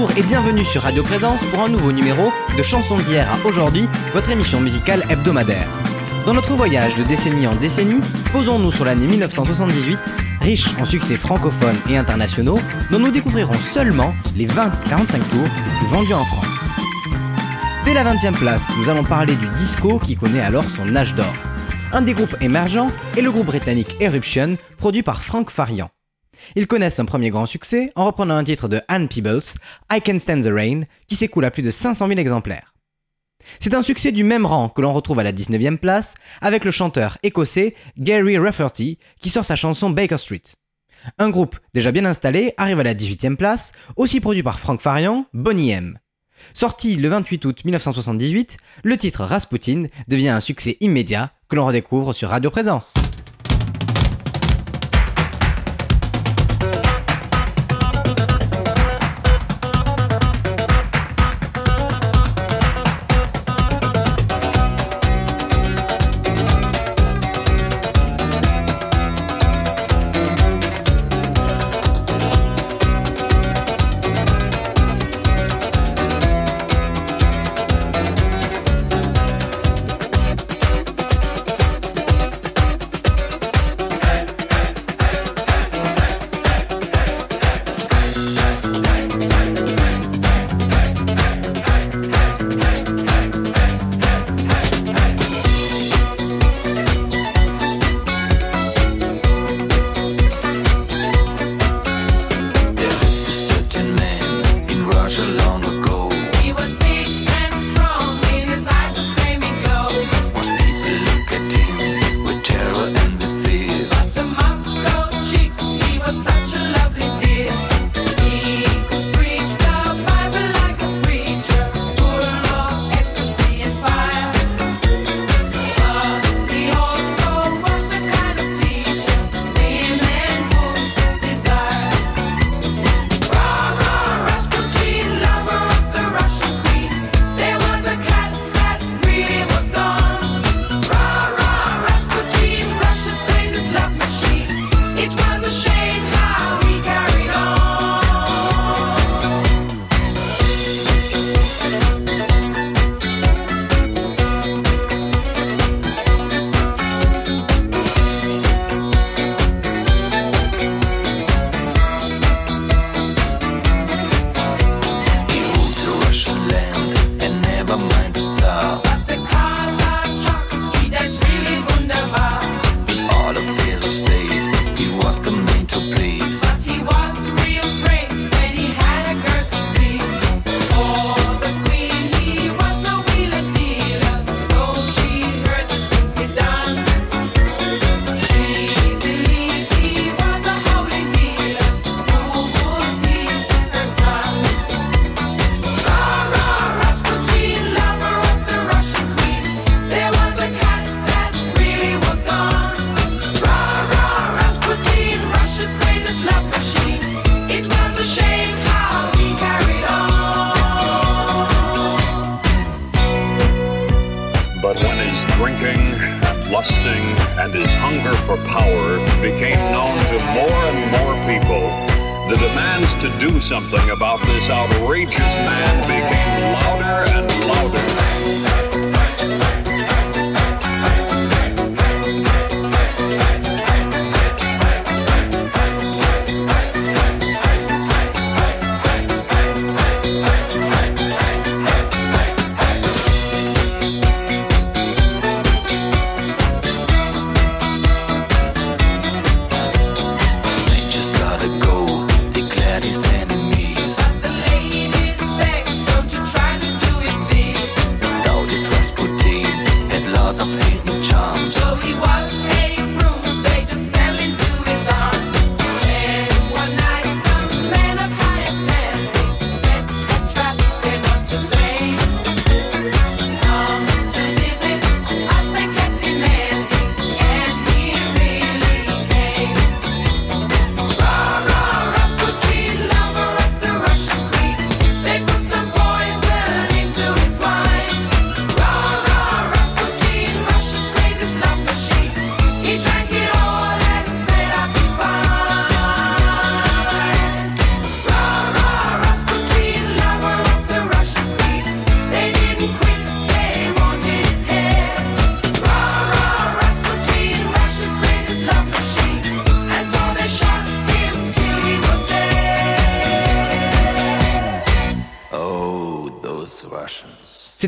Bonjour et bienvenue sur Radio Présence pour un nouveau numéro de Chansons d'hier à aujourd'hui, votre émission musicale hebdomadaire. Dans notre voyage de décennie en décennie, posons-nous sur l'année 1978, riche en succès francophones et internationaux, dont nous découvrirons seulement les 20-45 tours les plus vendus en France. Dès la 20e place, nous allons parler du disco qui connaît alors son âge d'or. Un des groupes émergents est le groupe britannique Eruption, produit par Frank Farian. Ils connaissent un premier grand succès en reprenant un titre de Anne Peebles, I Can Stand the Rain, qui s'écoule à plus de 500 000 exemplaires. C'est un succès du même rang que l'on retrouve à la 19e place avec le chanteur écossais Gary Rafferty qui sort sa chanson Baker Street. Un groupe déjà bien installé arrive à la 18e place, aussi produit par Frank Farian, Bonnie M. Sorti le 28 août 1978, le titre Rasputin devient un succès immédiat que l'on redécouvre sur Radio Présence.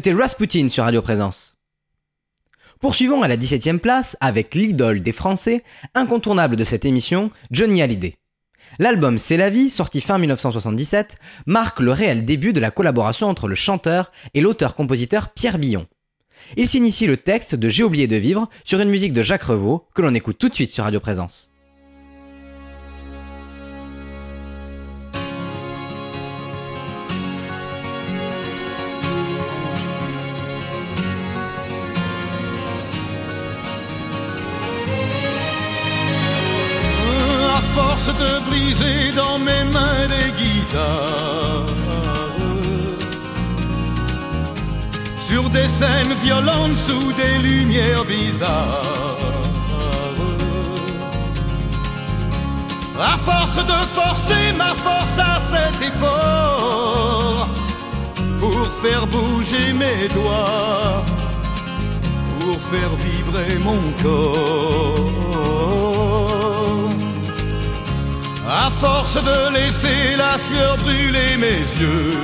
C'était Rasputin sur Radio Présence. Poursuivons à la 17ème place avec l'idole des Français, incontournable de cette émission, Johnny Hallyday. L'album C'est la vie, sorti fin 1977, marque le réel début de la collaboration entre le chanteur et l'auteur-compositeur Pierre Billon. Il s'initie le texte de J'ai oublié de vivre sur une musique de Jacques Revaux que l'on écoute tout de suite sur Radio Présence. Force de briser dans mes mains des guitares. Sur des scènes violentes sous des lumières bizarres. À force de forcer ma force à cet effort Pour faire bouger mes doigts Pour faire vibrer mon corps À force de laisser la sueur brûler mes yeux.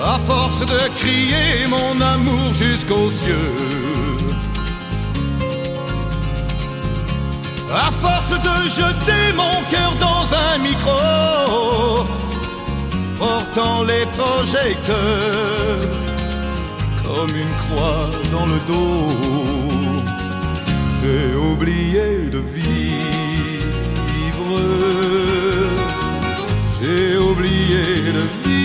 À force de crier mon amour jusqu'aux cieux. À force de jeter mon cœur dans un micro, portant les projecteurs comme une croix dans le dos, j'ai oublié de vivre. J'ai oublié de vivre.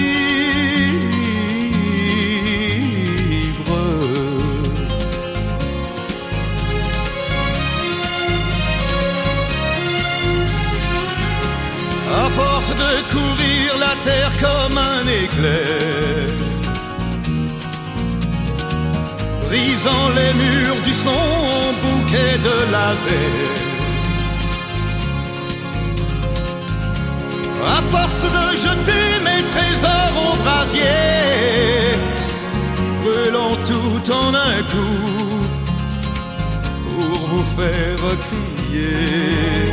À force de courir la terre comme un éclair Brisant les murs du son bouquet de laser À force de jeter mes trésors au brasier Brûlant tout en un coup Pour vous faire crier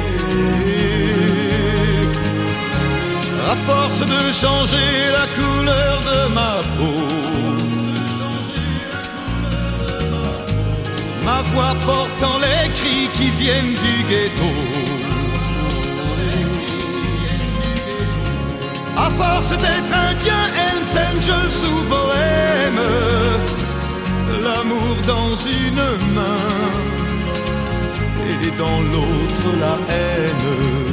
à force de changer la couleur de ma peau. Ma voix portant les cris qui viennent du ghetto. À force d'être indien, Hells Angels ou bohème, l'amour dans une main et dans l'autre la haine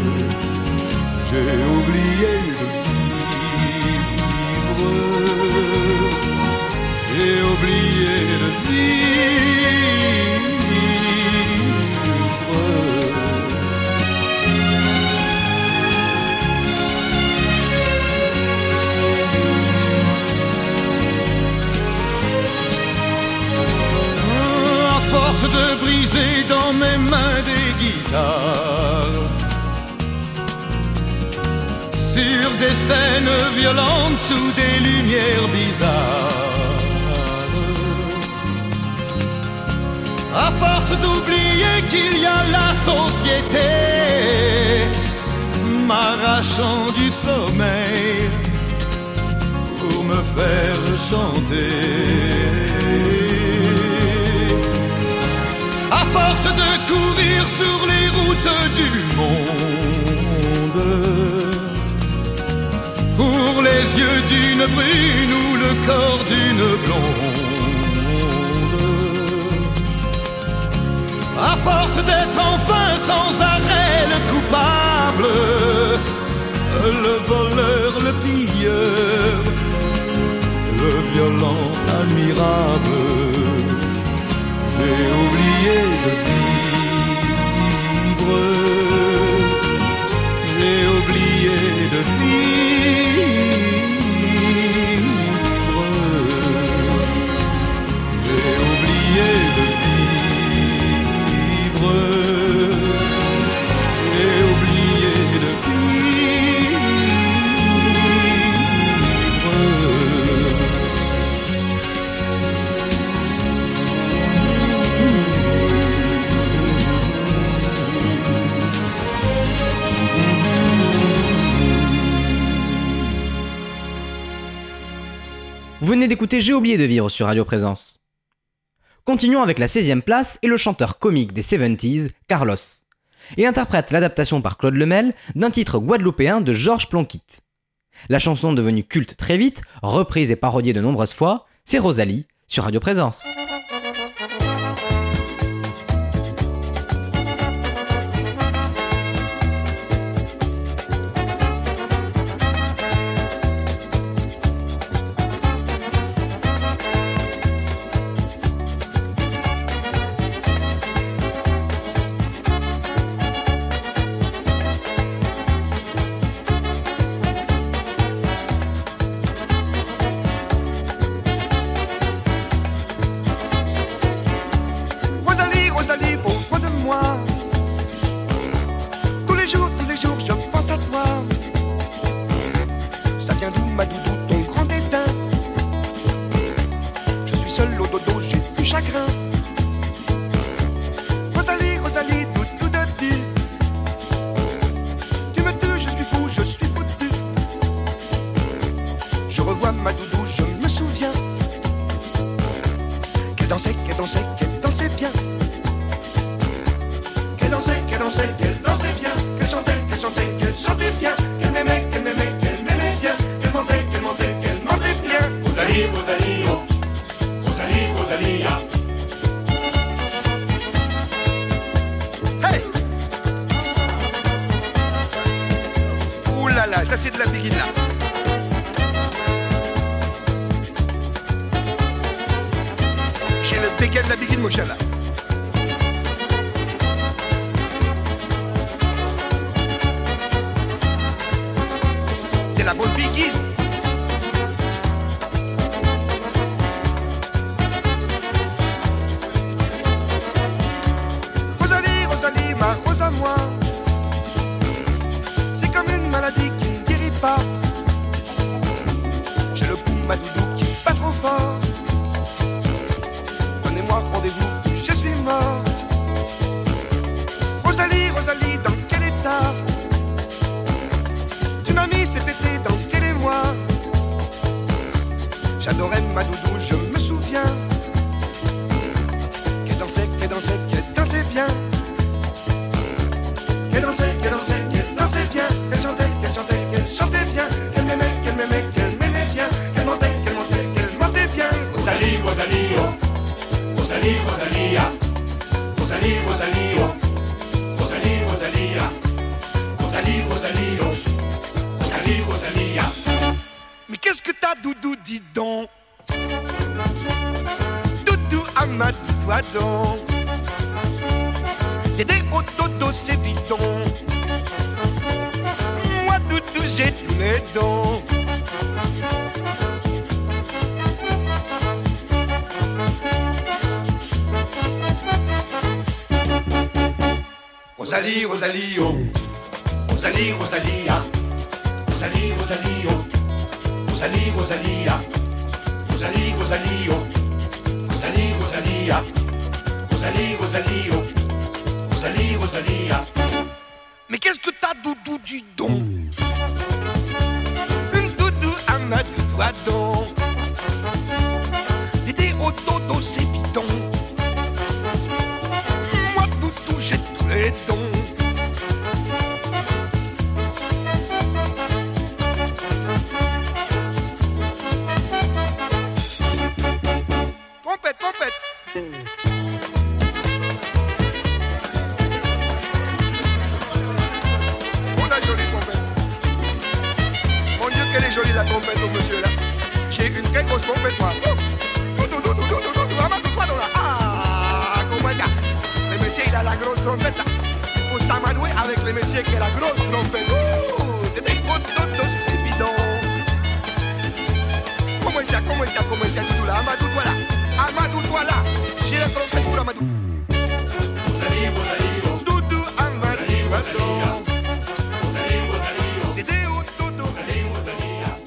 j'ai oublié de vivre. J'ai oublié de vivre. Dans mes mains des guitares sur des scènes violentes sous des lumières bizarres. À force d'oublier qu'il y a la société, m'arrachant du sommeil pour me faire chanter. Force de courir sur les routes du monde pour les yeux d'une brune ou le corps d'une blonde. À force d'être enfin sans arrêt le coupable, le voleur, le pilleur, le violent admirable, j'ai oublié de venez d'écouter J'ai oublié de vivre sur Radio Présence. Continuons avec la 16e place et le chanteur comique des 70s, Carlos. Il interprète l'adaptation par Claude Lemel d'un titre guadeloupéen de Georges Plonquit. La chanson devenue culte très vite, reprise et parodiée de nombreuses fois, c'est Rosalie sur Radio Présence. J'adorais ma doudou, je me souviens. Qu'elle dansait, qu'elle dansait, qu'elle Doudou, dis donc Doudou, Amad, toi donc T'es au dodo, c'est bidon Moi, Doudou, j'ai tous les dons Rosalie, Rosalie, oh. Rosalie, Rosalia. Rosalie, Rosalie, oh. Rosalie, Rosalia. Rosalie, Rosalie, oh. Rosalie, Rosalia. Rosalie, Rosalie, oh. Rosalie, Rosalia. Mais qu'est-ce que t'as, Doudou, du don Une Doudou, Amad, toi donc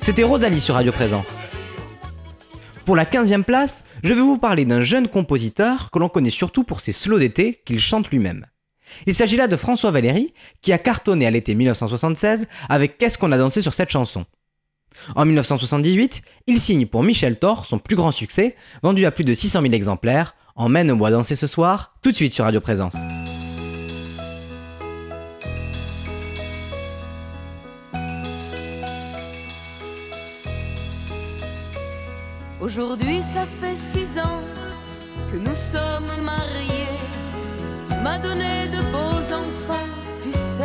C'était Rosalie sur Radio Présence. Pour la 15e place, je vais vous parler d'un jeune compositeur que l'on connaît surtout pour ses slows d'été qu'il chante lui-même. Il s'agit là de François Valéry, qui a cartonné à l'été 1976 avec Qu'est-ce qu'on a dansé sur cette chanson. En 1978, il signe pour Michel Thor son plus grand succès, vendu à plus de 600 000 exemplaires, Emmène au bois danser ce soir, tout de suite sur Radio Présence. Aujourd'hui, ça fait six ans que nous sommes mariés. Tu m'as donné de beaux enfants, tu sais.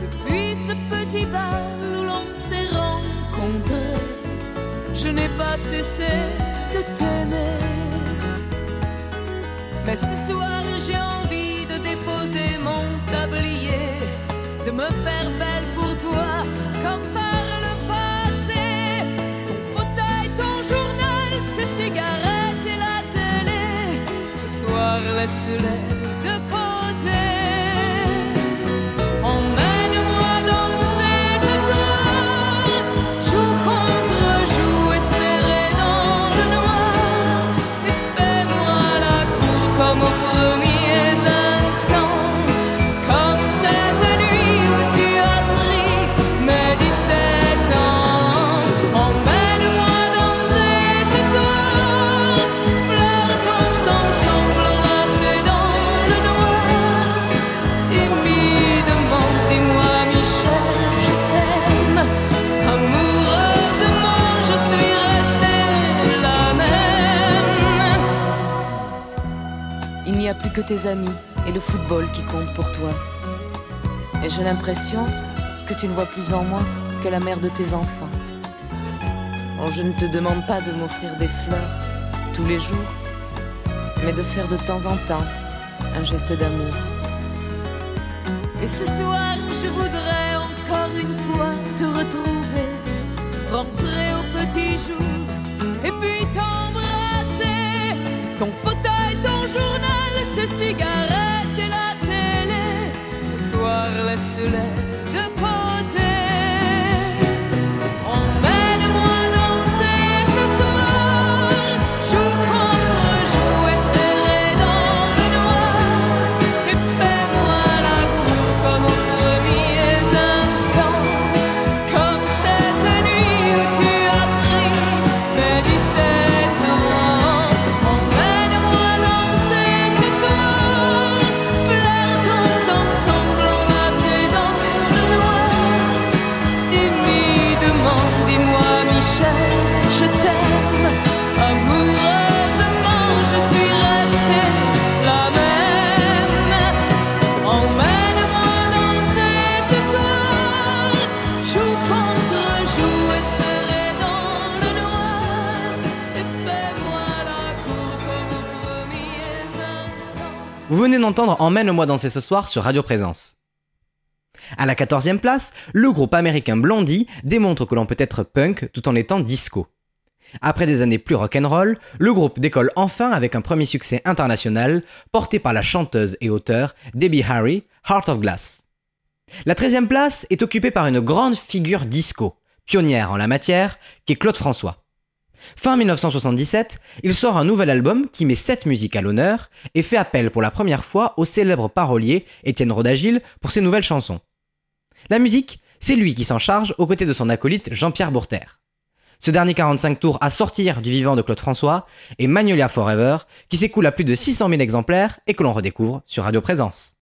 Depuis ce petit bal où l'on s'est rencontrés, je n'ai pas cessé de t'aimer. Mais ce soir, j'ai envie de déposer mon tablier, de me faire belle pour toi, comme par le passé. Ton fauteuil, ton journal, tes cigarettes et la télé. Ce soir, laisse-les tes amis et le football qui comptent pour toi. Et j'ai l'impression que tu ne vois plus en moi que la mère de tes enfants. Je ne te demande pas de m'offrir des fleurs tous les jours, mais de faire de temps en temps un geste d'amour. Et ce soir, je voudrais encore une fois te retrouver, rentrer au petit jour, et puis t'embrasser. Tes cigarettes et la télé. Ce soir, laisse-les venez d'entendre Emmène-moi danser ce soir sur Radio Présence. À la 14e place, le groupe américain Blondie démontre que l'on peut être punk tout en étant disco. Après des années plus rock'n'roll, le groupe décolle enfin avec un premier succès international porté par la chanteuse et auteure Debbie Harry, Heart of Glass. La 13e place est occupée par une grande figure disco, pionnière en la matière, qui est Claude François. Fin 1977, il sort un nouvel album qui met cette musique à l'honneur et fait appel pour la première fois au célèbre parolier Étienne Rodagil pour ses nouvelles chansons. La musique, c'est lui qui s'en charge aux côtés de son acolyte Jean-Pierre Bourter. Ce dernier 45 tours à sortir du vivant de Claude François est Magnolia Forever, qui s'écoule à plus de 600 000 exemplaires et que l'on redécouvre sur Radio Présence.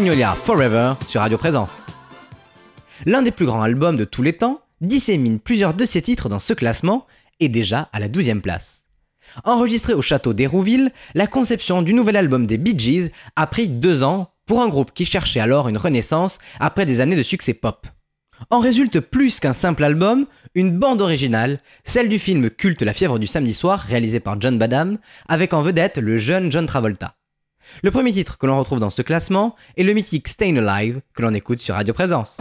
Magnolia Forever sur Radio Présence. L'un des plus grands albums de tous les temps dissémine plusieurs de ses titres dans ce classement et déjà à la 12e place. Enregistré au château d'Hérouville, la conception du nouvel album des Bee Gees a pris deux ans pour un groupe qui cherchait alors une renaissance après des années de succès pop. En résulte plus qu'un simple album, une bande originale, celle du film culte La fièvre du samedi soir réalisé par John Badham, avec en vedette le jeune John Travolta. Le premier titre que l'on retrouve dans ce classement est le mythique Stayin' Alive que l'on écoute sur Radio Présence.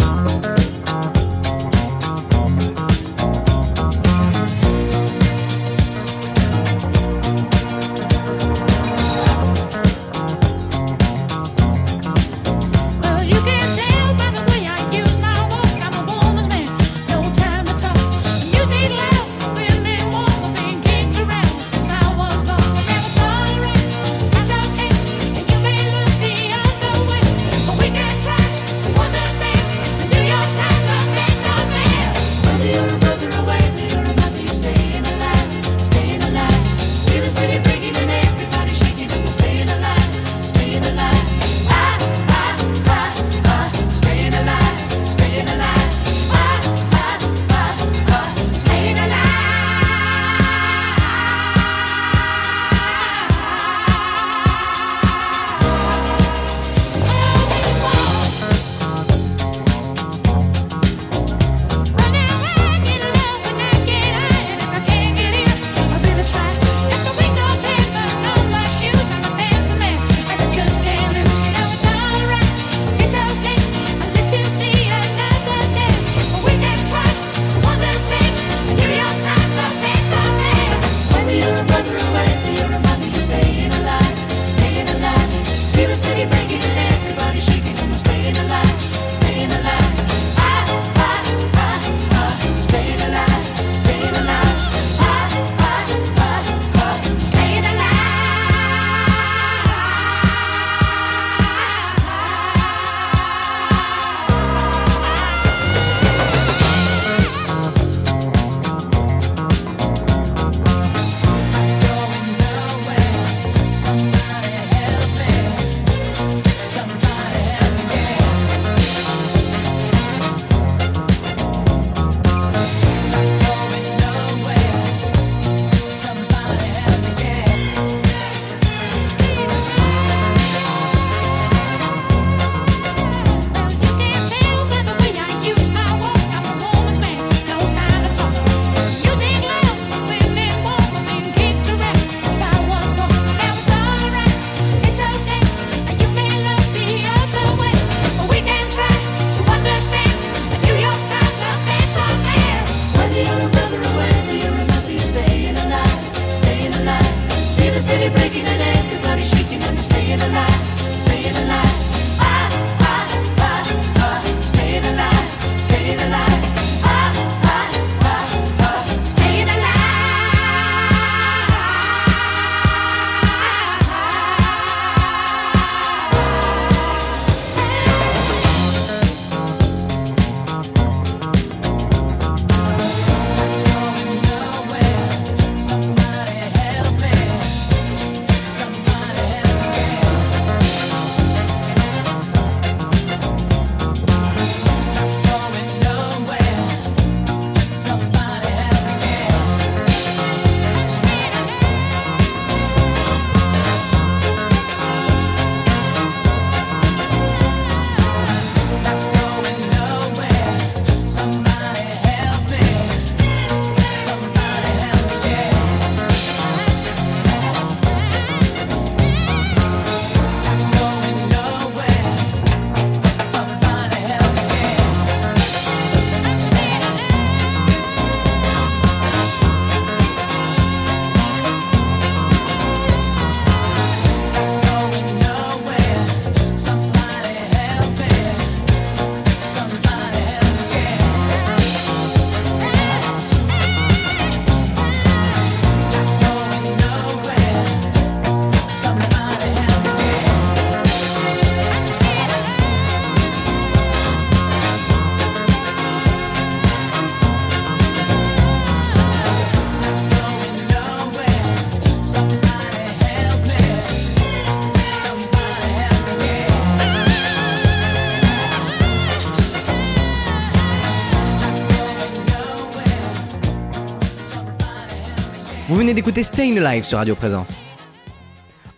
D'écouter Staying Alive sur Radio Présence.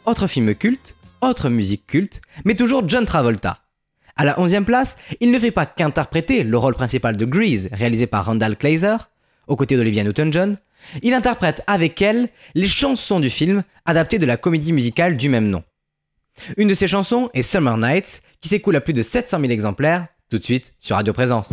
Autre film culte, autre musique culte, mais toujours John Travolta. À la 11e place, il ne fait pas qu'interpréter le rôle principal de Grease, réalisé par Randall Kleiser, aux côtés d'Olivia Newton-John, il interprète avec elle les chansons du film adaptées de la comédie musicale du même nom. Une de ces chansons est Summer Nights, qui s'écoule à plus de 700 000 exemplaires, tout de suite sur Radio Présence.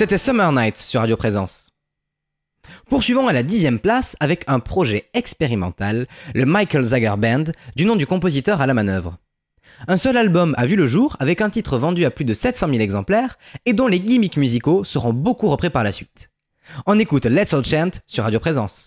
C'était Summer Nights sur Radio Présence. Poursuivons à la dixième place avec un projet expérimental, le Michael Zager Band, du nom du compositeur à la manœuvre. Un seul album a vu le jour avec un titre vendu à plus de 700 000 exemplaires et dont les gimmicks musicaux seront beaucoup repris par la suite. On écoute Let's All Chant sur Radio Présence.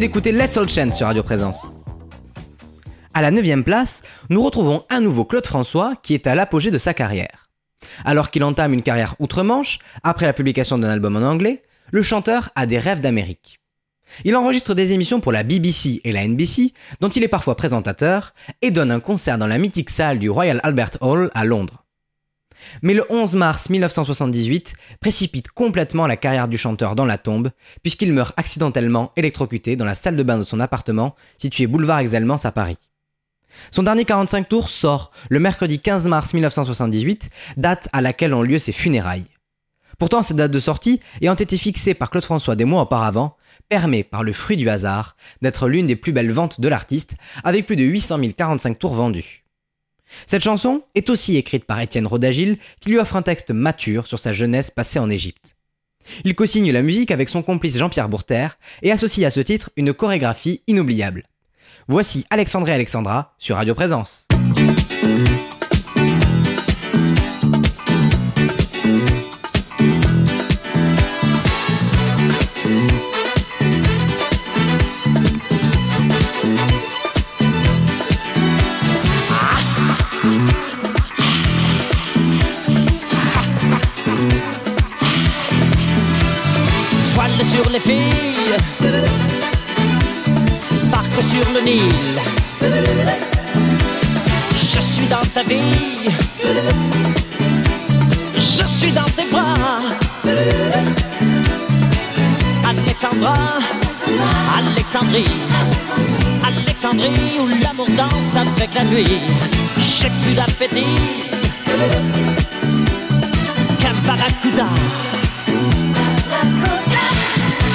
D'écouter Let's All Chant sur Radio Présence. À la 9 place, nous retrouvons un nouveau Claude François qui est à l'apogée de sa carrière. Alors qu'il entame une carrière outre-Manche, après la publication d'un album en anglais, le chanteur a des rêves d'Amérique. Il enregistre des émissions pour la BBC et la NBC, dont il est parfois présentateur, et donne un concert dans la mythique salle du Royal Albert Hall à Londres. Mais le 11 mars 1978 précipite complètement la carrière du chanteur dans la tombe, puisqu'il meurt accidentellement électrocuté dans la salle de bain de son appartement, situé boulevard Exelmans à Paris. Son dernier 45 tours sort le mercredi 15 mars 1978, date à laquelle ont lieu ses funérailles. Pourtant, cette date de sortie, ayant été fixée par Claude François des mois auparavant, permet, par le fruit du hasard, d'être l'une des plus belles ventes de l'artiste, avec plus de 800 045 tours vendus. Cette chanson est aussi écrite par Étienne Rodagil, qui lui offre un texte mature sur sa jeunesse passée en Égypte. Il co-signe la musique avec son complice Jean-Pierre Bourter et associe à ce titre une chorégraphie inoubliable. Voici Alexandre Alexandra sur Radio Présence. Sur les filles, barque sur le Nil. Je suis dans ta vie, je suis dans tes bras. Alexandra, Alexandrie, Alexandrie où l'amour danse avec la nuit. J'ai plus d'appétit qu'un.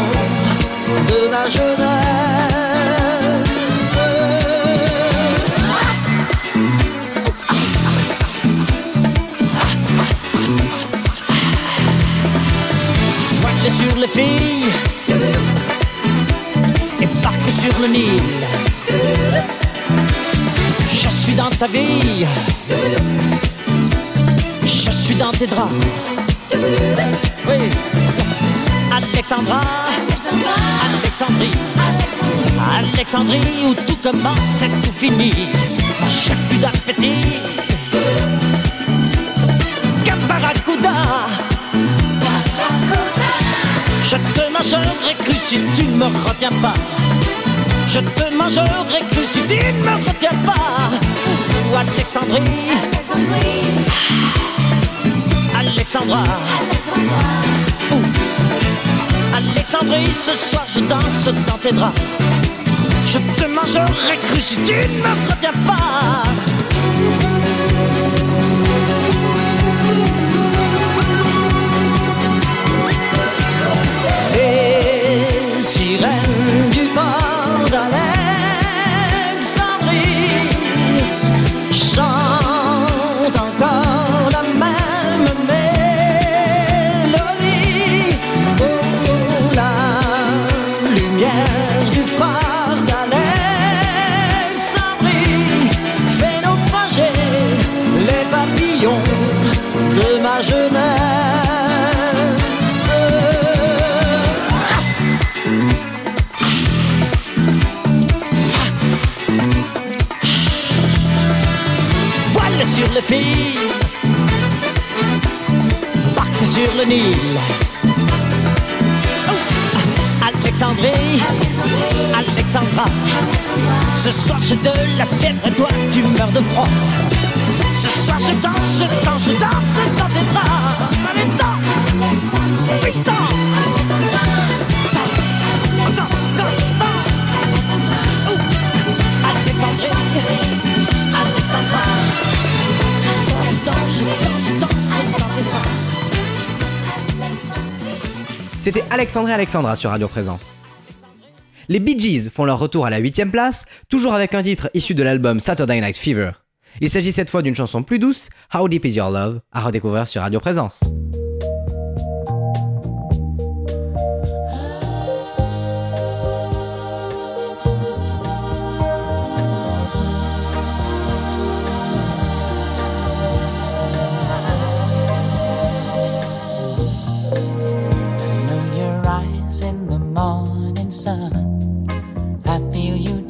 De ma jeunesse. Sur les filles et sur le Nil. Je suis dans ta vie, je suis dans tes draps. Oui, Alexandra, Alexandrie, Alexandrie où tout commence et tout finit. Plus d'appétit qu'un barracuda. Je te mangerai cru si tu ne me retiens pas. Je te mangerai cru si tu ne me retiens pas. Ou Alexandrie, Alexandra. Alexandrie, ce soir je danse dans tes draps. Je te mangerai cru si tu ne me retiens pas. Sirènes fille, parc sur le Nil. Oh. Alexandrie, Alexandra, ce soir j'ai de la fièvre et toi tu meurs de froid. Alexandre et Alexandra sur Radio Présence. Les Bee Gees font leur retour à la 8 place, toujours avec un titre issu de l'album Saturday Night Fever. Il s'agit cette fois d'une chanson plus douce, How Deep Is Your Love, à redécouvrir sur Radio Présence.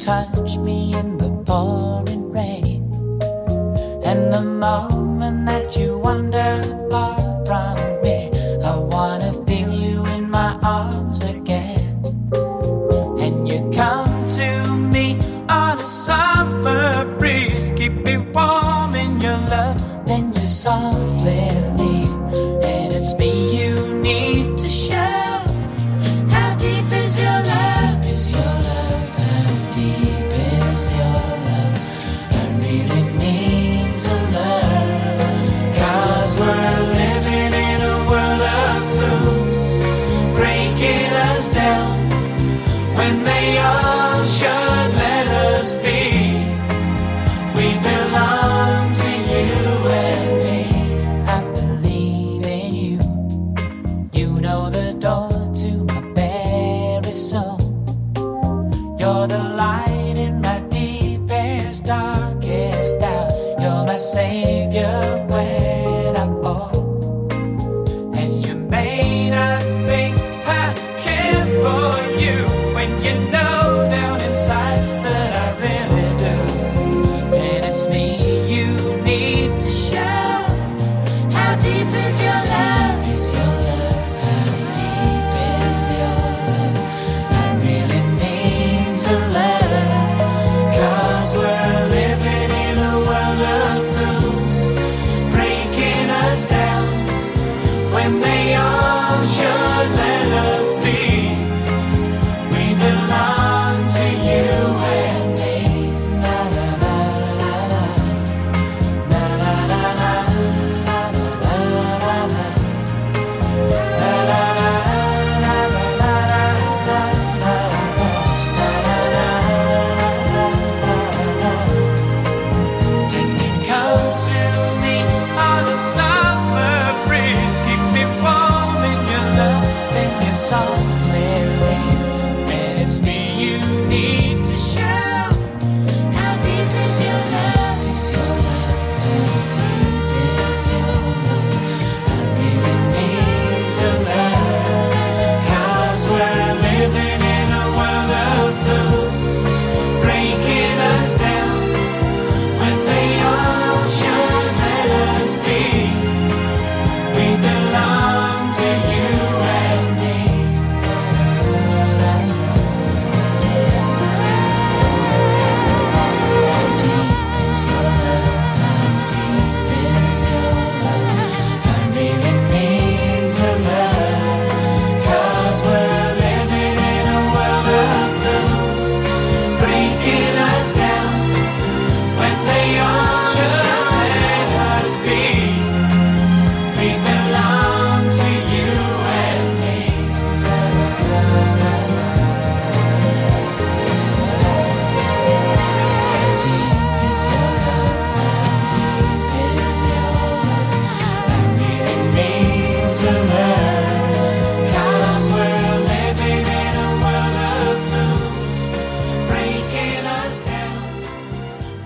touch me in the pouring rain and the mountain.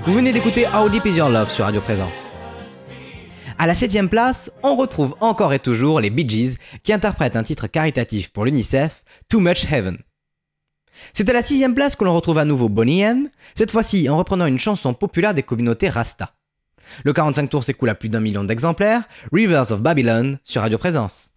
Vous venez d'écouter How Deep Is Your Love sur Radio Présence. À la septième place, on retrouve encore et toujours les Bee Gees qui interprètent un titre caritatif pour l'UNICEF, Too Much Heaven. C'est à la sixième place que l'on retrouve à nouveau Bonnie M, cette fois-ci en reprenant une chanson populaire des communautés Rasta. Le 45 tours s'écoule à plus d'un million d'exemplaires, Rivers of Babylon sur Radio Présence.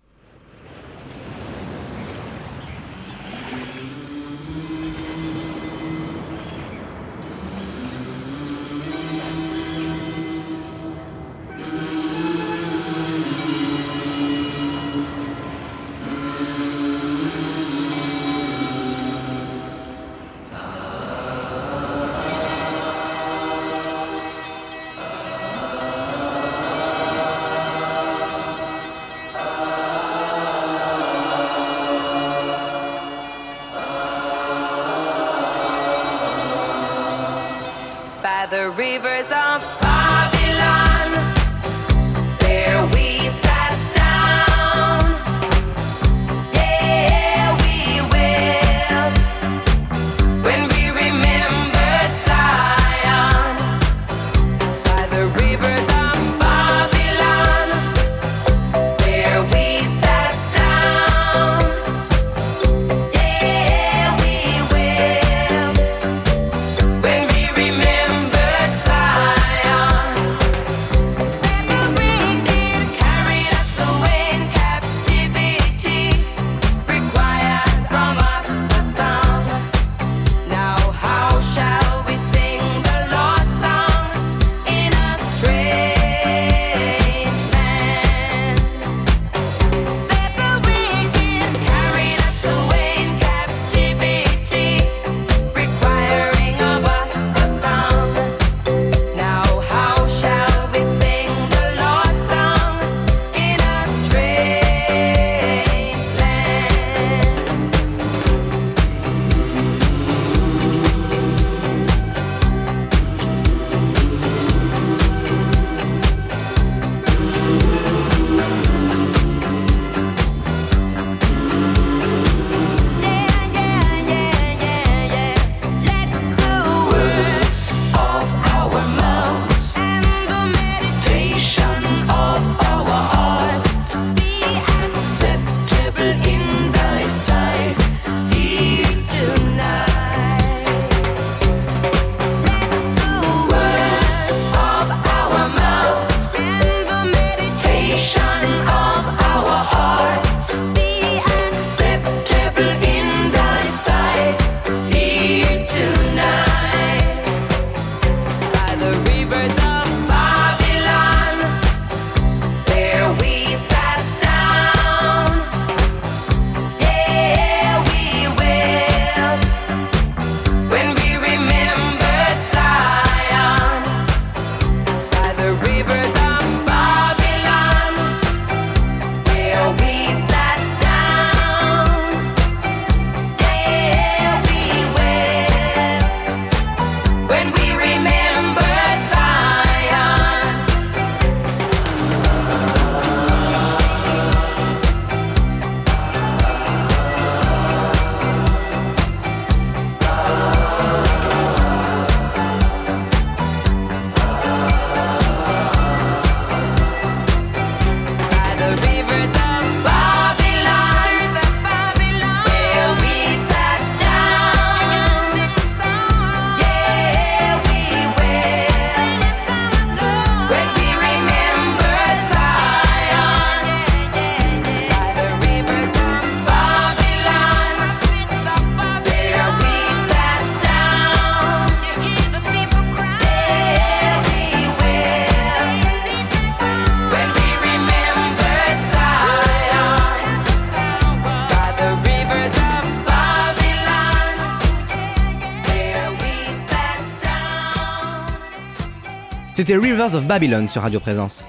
C'était Rivers of Babylon sur Radio Présence.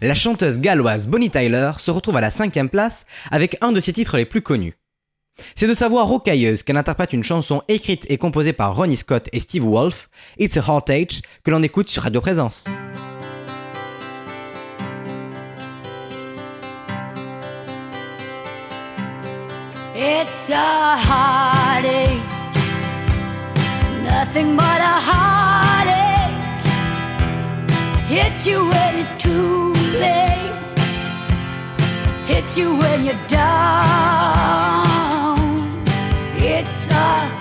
La chanteuse galloise Bonnie Tyler se retrouve à la cinquième place avec un de ses titres les plus connus. C'est de sa voix rocailleuse qu'elle interprète une chanson écrite et composée par Ronnie Scott et Steve Wolfe, It's a Heartache, que l'on écoute sur Radio Présence. Hits you when it's too late. Hits you when you're down. It's a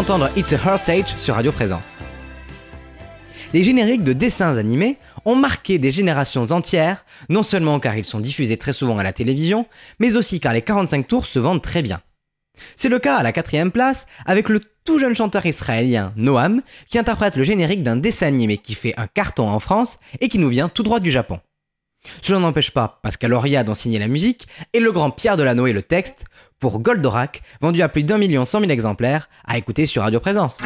d'entendre It's a Heritage sur Radio Présence. Les génériques de dessins animés ont marqué des générations entières, non seulement car ils sont diffusés très souvent à la télévision, mais aussi car les 45 tours se vendent très bien. C'est le cas à la quatrième place avec le tout jeune chanteur israélien Noam qui interprète le générique d'un dessin animé qui fait un carton en France et qui nous vient tout droit du Japon. Cela n'empêche pas Pascal Auria d'en signer la musique et le grand Pierre Delanoë le texte pour Goldorak, vendu à plus d'un million cent mille exemplaires, à écouter sur Radio Présence.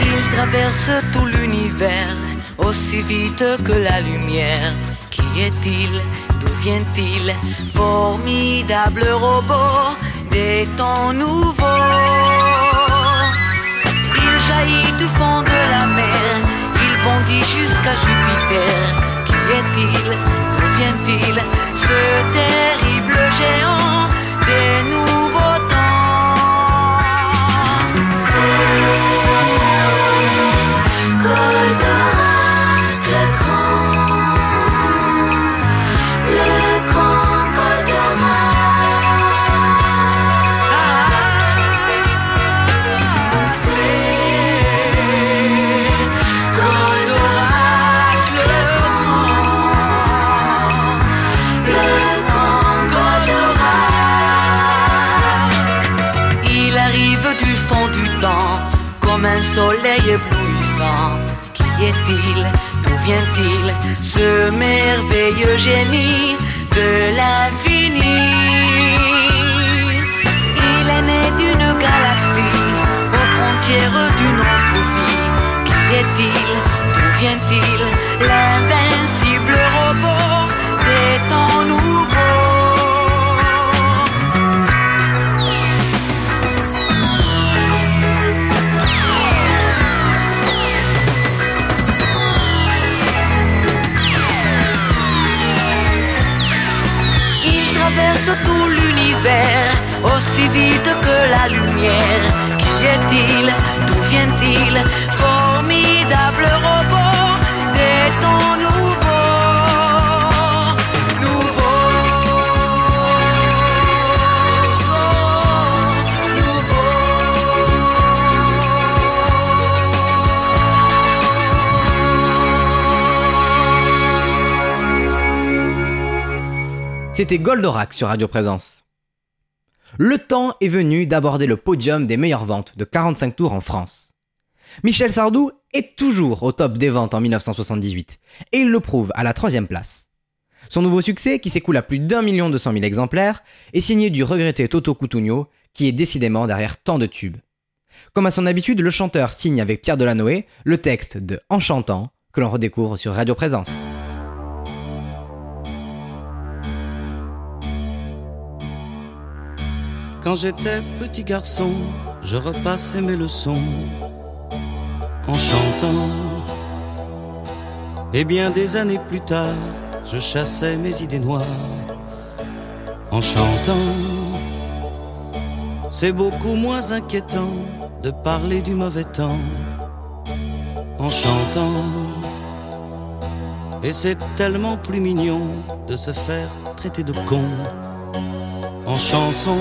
Il traverse tout l'univers aussi vite que la lumière. Qui est-il? D'où vient-il? Formidable robot des temps nouveaux. Il jaillit du fond de la mer. Il bondit jusqu'à Jupiter. Qui est-il? D'où vient-il? Ce terrible géant des Qui est-il D'où vient-il Ce merveilleux génie de l'infini? Il est né d'une galaxie aux frontières d'une autre vie. Qui est-il D'où vient-il L'invincible robot des temps aussi vite que la lumière. Qui est-il D'où vient-il? Formidable robot des temps nouveaux. C'était Goldorak sur Radio Présence. Le temps est venu d'aborder le podium des meilleures ventes de 45 tours en France. Michel Sardou est toujours au top des ventes en 1978, et il le prouve à la troisième place. Son nouveau succès, qui s'écoule à plus d'un million deux cent mille exemplaires, est signé du regretté Toto Cutugno, qui est décidément derrière tant de tubes. Comme à son habitude, le chanteur signe avec Pierre Delanoë le texte de En chantant, que l'on redécouvre sur Radio Présence. Quand j'étais petit garçon, je repassais mes leçons en chantant. Et bien des années plus tard, je chassais mes idées noires en chantant. C'est beaucoup moins inquiétant de parler du mauvais temps en chantant. Et c'est tellement plus mignon de se faire traiter de con en chanson.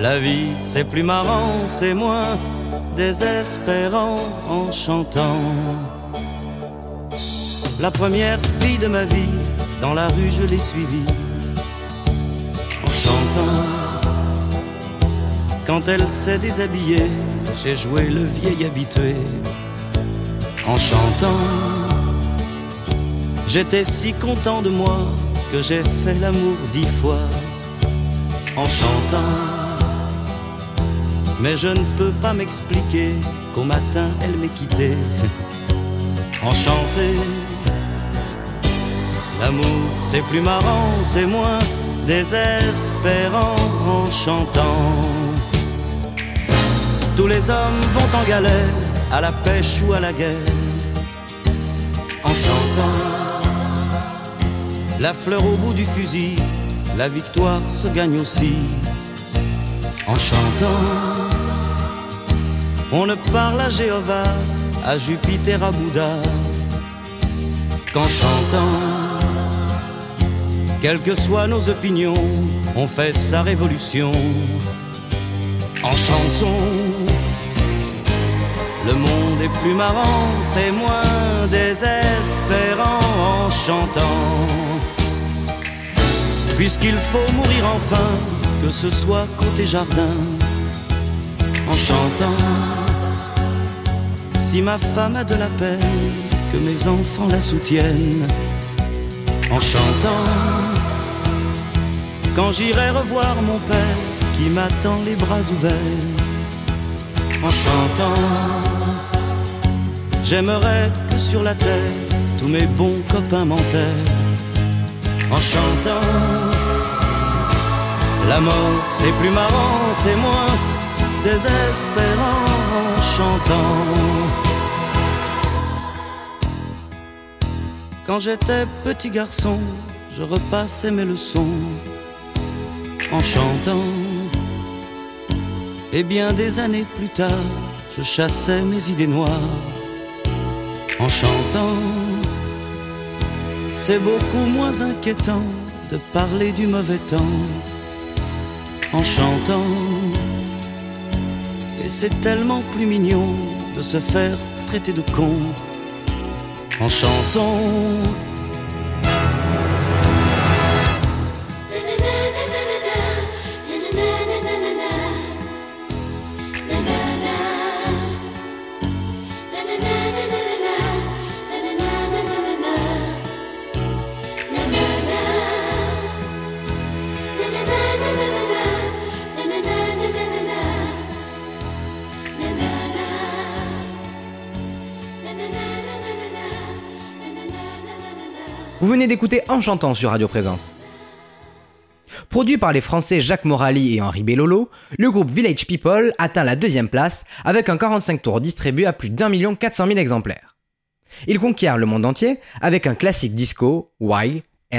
La vie c'est plus marrant, c'est moins désespérant en chantant. La première fille de ma vie, dans la rue je l'ai suivie en chantant. Quand elle s'est déshabillée, j'ai joué le vieil habitué en chantant. J'étais si content de moi que j'ai fait l'amour dix fois en chantant. Mais je ne peux pas m'expliquer qu'au matin elle m'ait quitté enchanté. L'amour c'est plus marrant, c'est moins désespérant en chantant. Tous les hommes vont en galère, à la pêche ou à la guerre, en chantant. La fleur au bout du fusil, la victoire se gagne aussi en chantant. On ne parle à Jéhovah, à Jupiter, à Bouddha, qu'en chantant, quelles que soient nos opinions, on fait sa révolution en chanson. Le monde est plus marrant, c'est moins désespérant en chantant. Puisqu'il faut mourir enfin, que ce soit côté jardin, en chantant. Si ma femme a de la peine, que mes enfants la soutiennent, en chantant. Quand j'irai revoir mon père, qui m'attend les bras ouverts, en chantant. J'aimerais que sur la terre, tous mes bons copains m'enterrent, en chantant. La mort, c'est plus marrant, c'est moins désespérant en chantant. Quand j'étais petit garçon, je repassais mes leçons en chantant. Et bien des années plus tard, je chassais mes idées noires en chantant. C'est beaucoup moins inquiétant de parler du mauvais temps en chantant. Et c'est tellement plus mignon de se faire traiter de con en chanson. Vous venez d'écouter En chantant sur Radio Présence. Produit par les Français Jacques Morali et Henri Bellolo, le groupe Village People atteint la deuxième place avec un 45 tours distribué à plus d'un million 400 000 exemplaires. Il conquiert le monde entier avec un classique disco YMCA.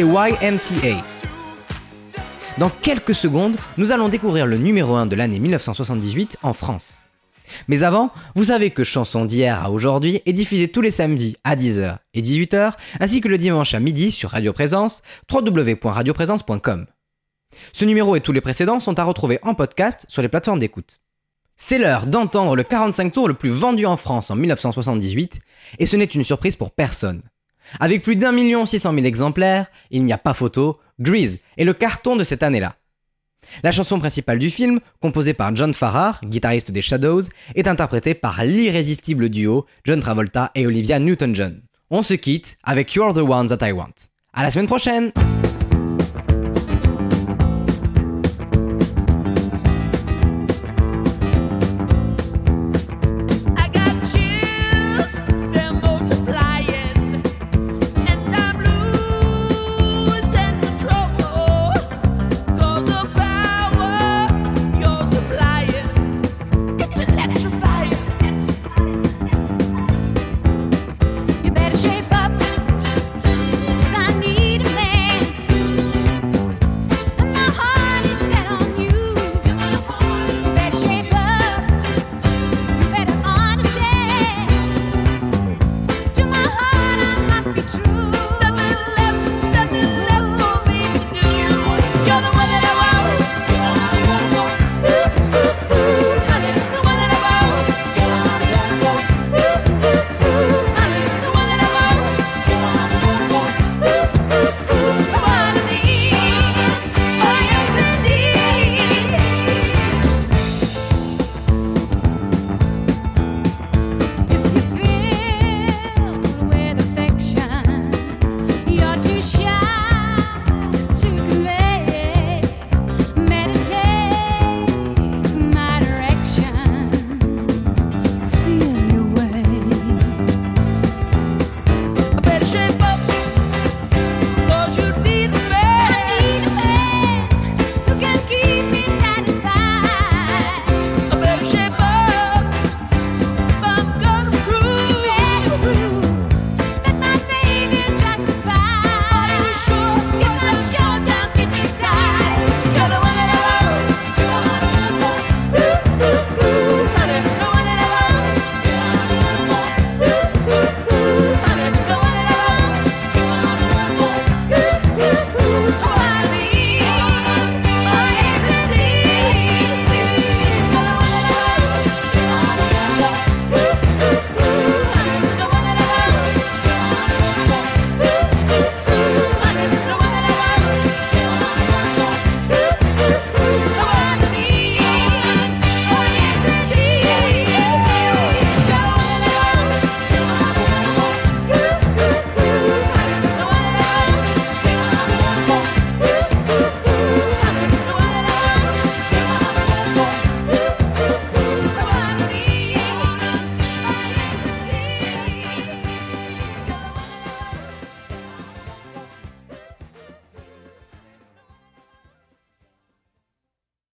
YMCA. Dans quelques secondes, nous allons découvrir le numéro 1 de l'année 1978 en France. Mais avant, vous savez que Chanson d'hier à aujourd'hui est diffusée tous les samedis à 10h et 18h, ainsi que le dimanche à midi sur Radio Présence, www.radioprésence.com. Ce numéro et tous les précédents sont à retrouver en podcast sur les plateformes d'écoute. C'est l'heure d'entendre le 45 tours le plus vendu en France en 1978, et ce n'est une surprise pour personne. Avec plus d'un million six cent mille exemplaires, il n'y a pas photo, Grease est le carton de cette année-là. La chanson principale du film, composée par John Farrar, guitariste des Shadows, est interprétée par l'irrésistible duo John Travolta et Olivia Newton-John. On se quitte avec You're the One That I Want. À la semaine prochaine!